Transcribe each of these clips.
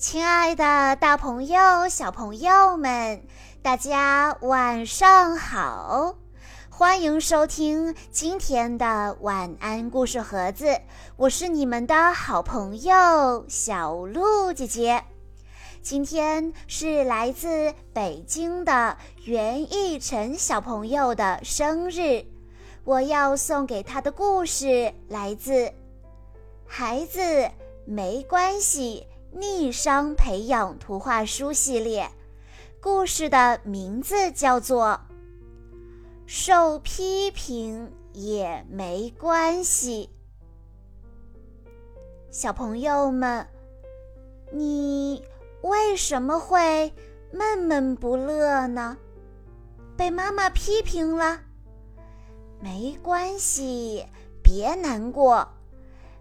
亲爱的，大朋友、小朋友们，大家晚上好！欢迎收听今天的晚安故事盒子，我是你们的好朋友小鹿姐姐。今天是来自北京的袁逸晨小朋友的生日，我要送给他的故事来自《孩子没关系》。逆商培养图画书系列，故事的名字叫做《受批评也没关系》。小朋友们，你为什么会闷闷不乐呢？被妈妈批评了？没关系，别难过。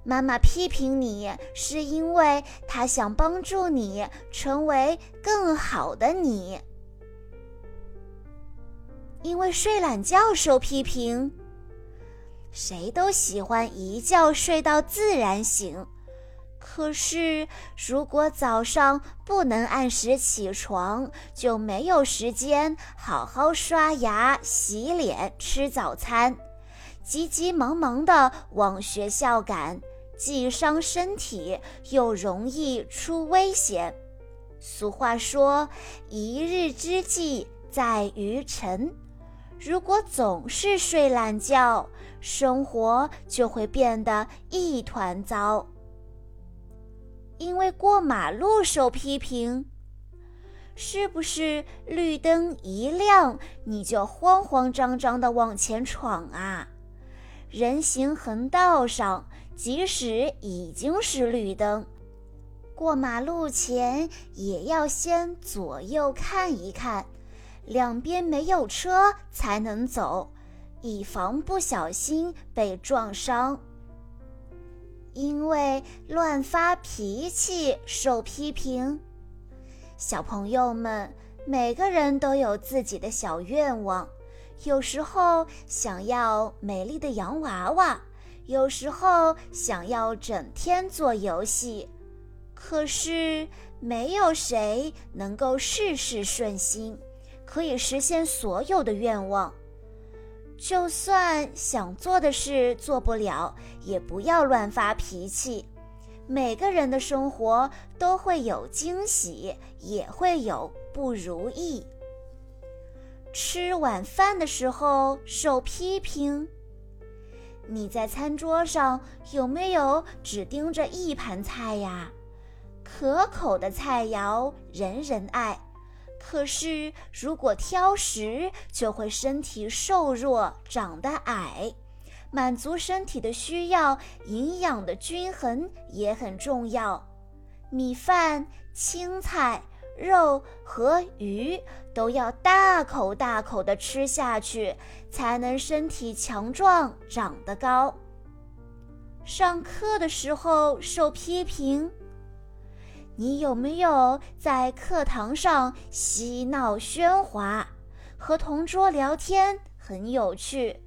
妈妈批评你，是因为她想帮助你成为更好的你。因为睡懒觉受批评，谁都喜欢一觉睡到自然醒。可是，如果早上不能按时起床，就没有时间好好刷牙、洗脸、吃早餐，急急忙忙的往学校赶。既伤身体，又容易出危险。俗话说：“一日之计在于晨。”如果总是睡懒觉，生活就会变得一团糟。因为过马路受批评，是不是绿灯一亮你就慌慌张张地往前闯啊？人行横道上。即使已经是绿灯，过马路前也要先左右看一看，两边没有车才能走，以防不小心被撞伤。因为乱发脾气受批评，小朋友们每个人都有自己的小愿望，有时候想要美丽的洋娃娃。有时候想要整天做游戏，可是没有谁能够事事顺心，可以实现所有的愿望。就算想做的事做不了，也不要乱发脾气。每个人的生活都会有惊喜，也会有不如意。吃晚饭的时候受批评。你在餐桌上有没有只盯着一盘菜呀？可口的菜肴人人爱，可是如果挑食，就会身体瘦弱，长得矮。满足身体的需要，营养的均衡也很重要。米饭、青菜。肉和鱼都要大口大口地吃下去，才能身体强壮、长得高。上课的时候受批评，你有没有在课堂上嬉闹喧哗？和同桌聊天很有趣，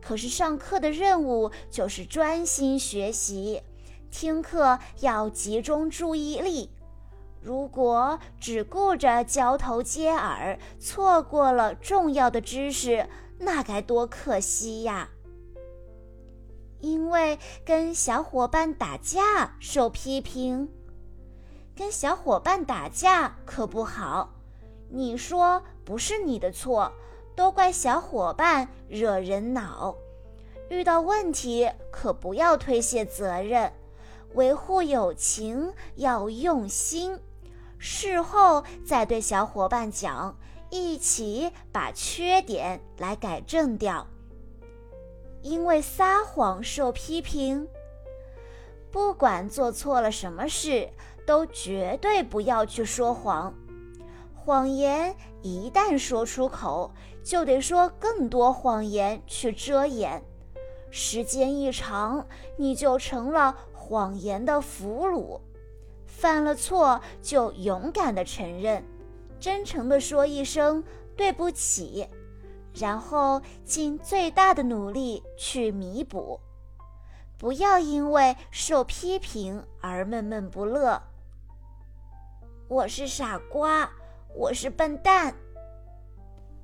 可是上课的任务就是专心学习，听课要集中注意力。如果只顾着交头接耳，错过了重要的知识，那该多可惜呀！因为跟小伙伴打架受批评，跟小伙伴打架可不好。你说不是你的错，都怪小伙伴惹人恼。遇到问题可不要推卸责任，维护友情要用心。事后再对小伙伴讲，一起把缺点来改正掉。因为撒谎受批评，不管做错了什么事，都绝对不要去说谎。谎言一旦说出口，就得说更多谎言去遮掩。时间一长，你就成了谎言的俘虏。犯了错就勇敢的承认，真诚的说一声对不起，然后尽最大的努力去弥补。不要因为受批评而闷闷不乐。我是傻瓜，我是笨蛋。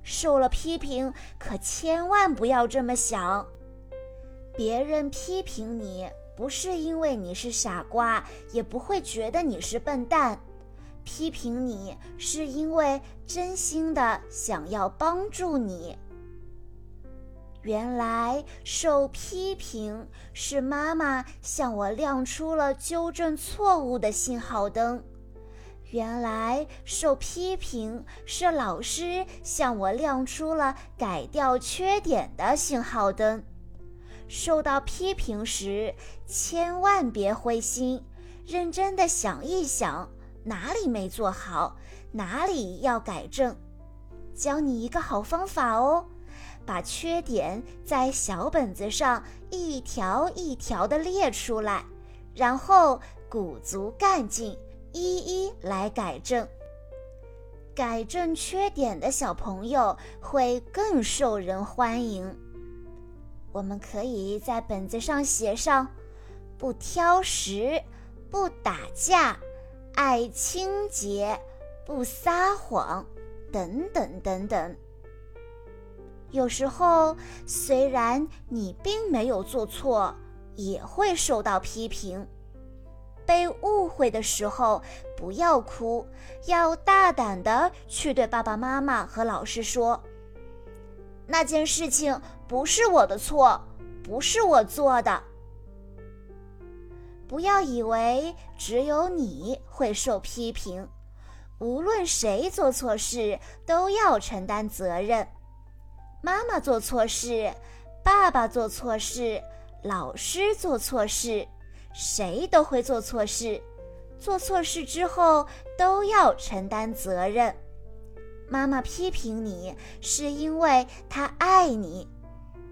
受了批评，可千万不要这么想。别人批评你，不是因为你是傻瓜，也不会觉得你是笨蛋。批评你，是因为真心的想要帮助你。原来受批评是妈妈向我亮出了纠正错误的信号灯。原来受批评是老师向我亮出了改掉缺点的信号灯。受到批评时，千万别灰心，认真的想一想哪里没做好，哪里要改正。教你一个好方法哦，把缺点在小本子上一条一条的列出来，然后鼓足干劲。一一来改正，改正缺点的小朋友会更受人欢迎。我们可以在本子上写上：不挑食，不打架，爱清洁，不撒谎，等等等等。有时候，虽然你并没有做错，也会受到批评。被误会的时候，不要哭，要大胆的去对爸爸妈妈和老师说：“那件事情不是我的错，不是我做的。”不要以为只有你会受批评，无论谁做错事都要承担责任。妈妈做错事，爸爸做错事，老师做错事。谁都会做错事，做错事之后都要承担责任。妈妈批评你，是因为她爱你；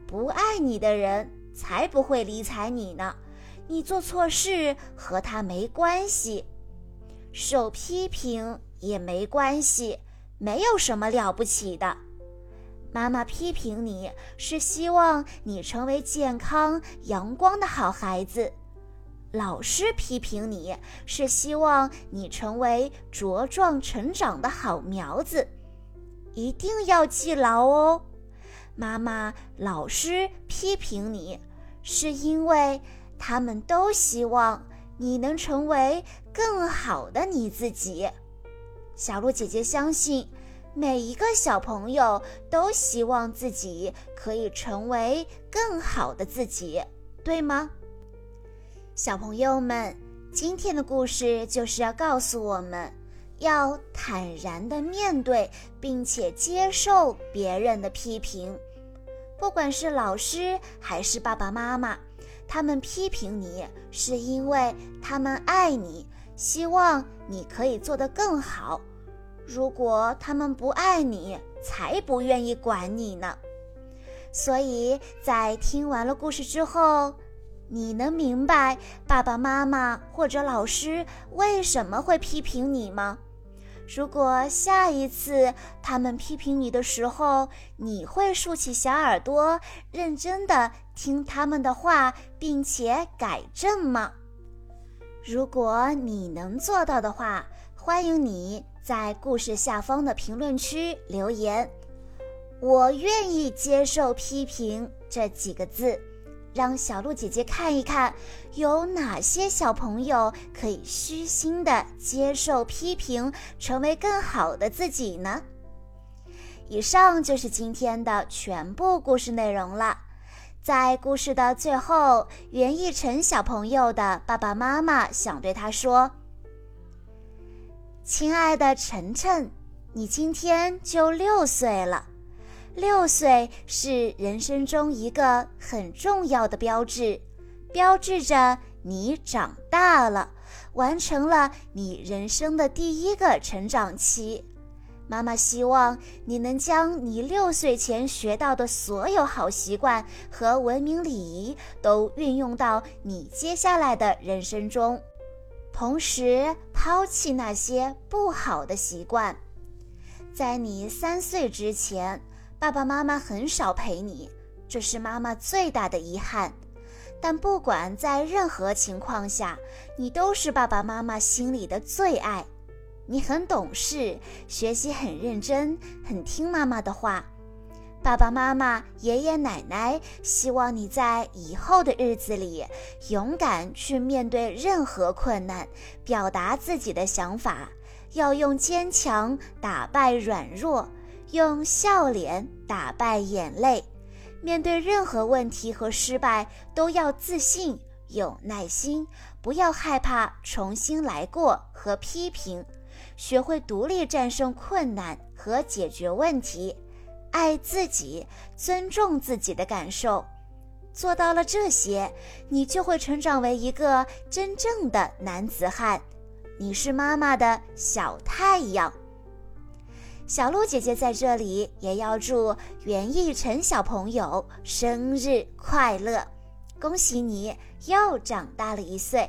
不爱你的人才不会理睬你呢。你做错事和他没关系，受批评也没关系，没有什么了不起的。妈妈批评你是希望你成为健康阳光的好孩子。老师批评你是希望你成为茁壮成长的好苗子，一定要记牢哦。妈妈、老师批评你，是因为他们都希望你能成为更好的你自己。小鹿姐姐相信，每一个小朋友都希望自己可以成为更好的自己，对吗？小朋友们，今天的故事就是要告诉我们，要坦然的面对并且接受别人的批评，不管是老师还是爸爸妈妈，他们批评你是因为他们爱你，希望你可以做得更好。如果他们不爱你，才不愿意管你呢。所以在听完了故事之后。你能明白爸爸妈妈或者老师为什么会批评你吗？如果下一次他们批评你的时候，你会竖起小耳朵，认真的听他们的话，并且改正吗？如果你能做到的话，欢迎你在故事下方的评论区留言。我愿意接受批评这几个字。让小鹿姐姐看一看，有哪些小朋友可以虚心的接受批评，成为更好的自己呢？以上就是今天的全部故事内容了。在故事的最后，袁逸晨小朋友的爸爸妈妈想对他说：“亲爱的晨晨，你今天就六岁了。”六岁是人生中一个很重要的标志，标志着你长大了，完成了你人生的第一个成长期。妈妈希望你能将你六岁前学到的所有好习惯和文明礼仪都运用到你接下来的人生中，同时抛弃那些不好的习惯。在你三岁之前。爸爸妈妈很少陪你，这是妈妈最大的遗憾。但不管在任何情况下，你都是爸爸妈妈心里的最爱。你很懂事，学习很认真，很听妈妈的话。爸爸妈妈、爷爷奶奶希望你在以后的日子里勇敢去面对任何困难，表达自己的想法，要用坚强打败软弱，用笑脸打败眼泪。面对任何问题和失败，都要自信、有耐心，不要害怕重新来过和批评，学会独立战胜困难和解决问题。爱自己，尊重自己的感受，做到了这些，你就会成长为一个真正的男子汉。你是妈妈的小太阳。小鹿姐姐在这里也要祝袁逸晨小朋友生日快乐，恭喜你又长大了一岁。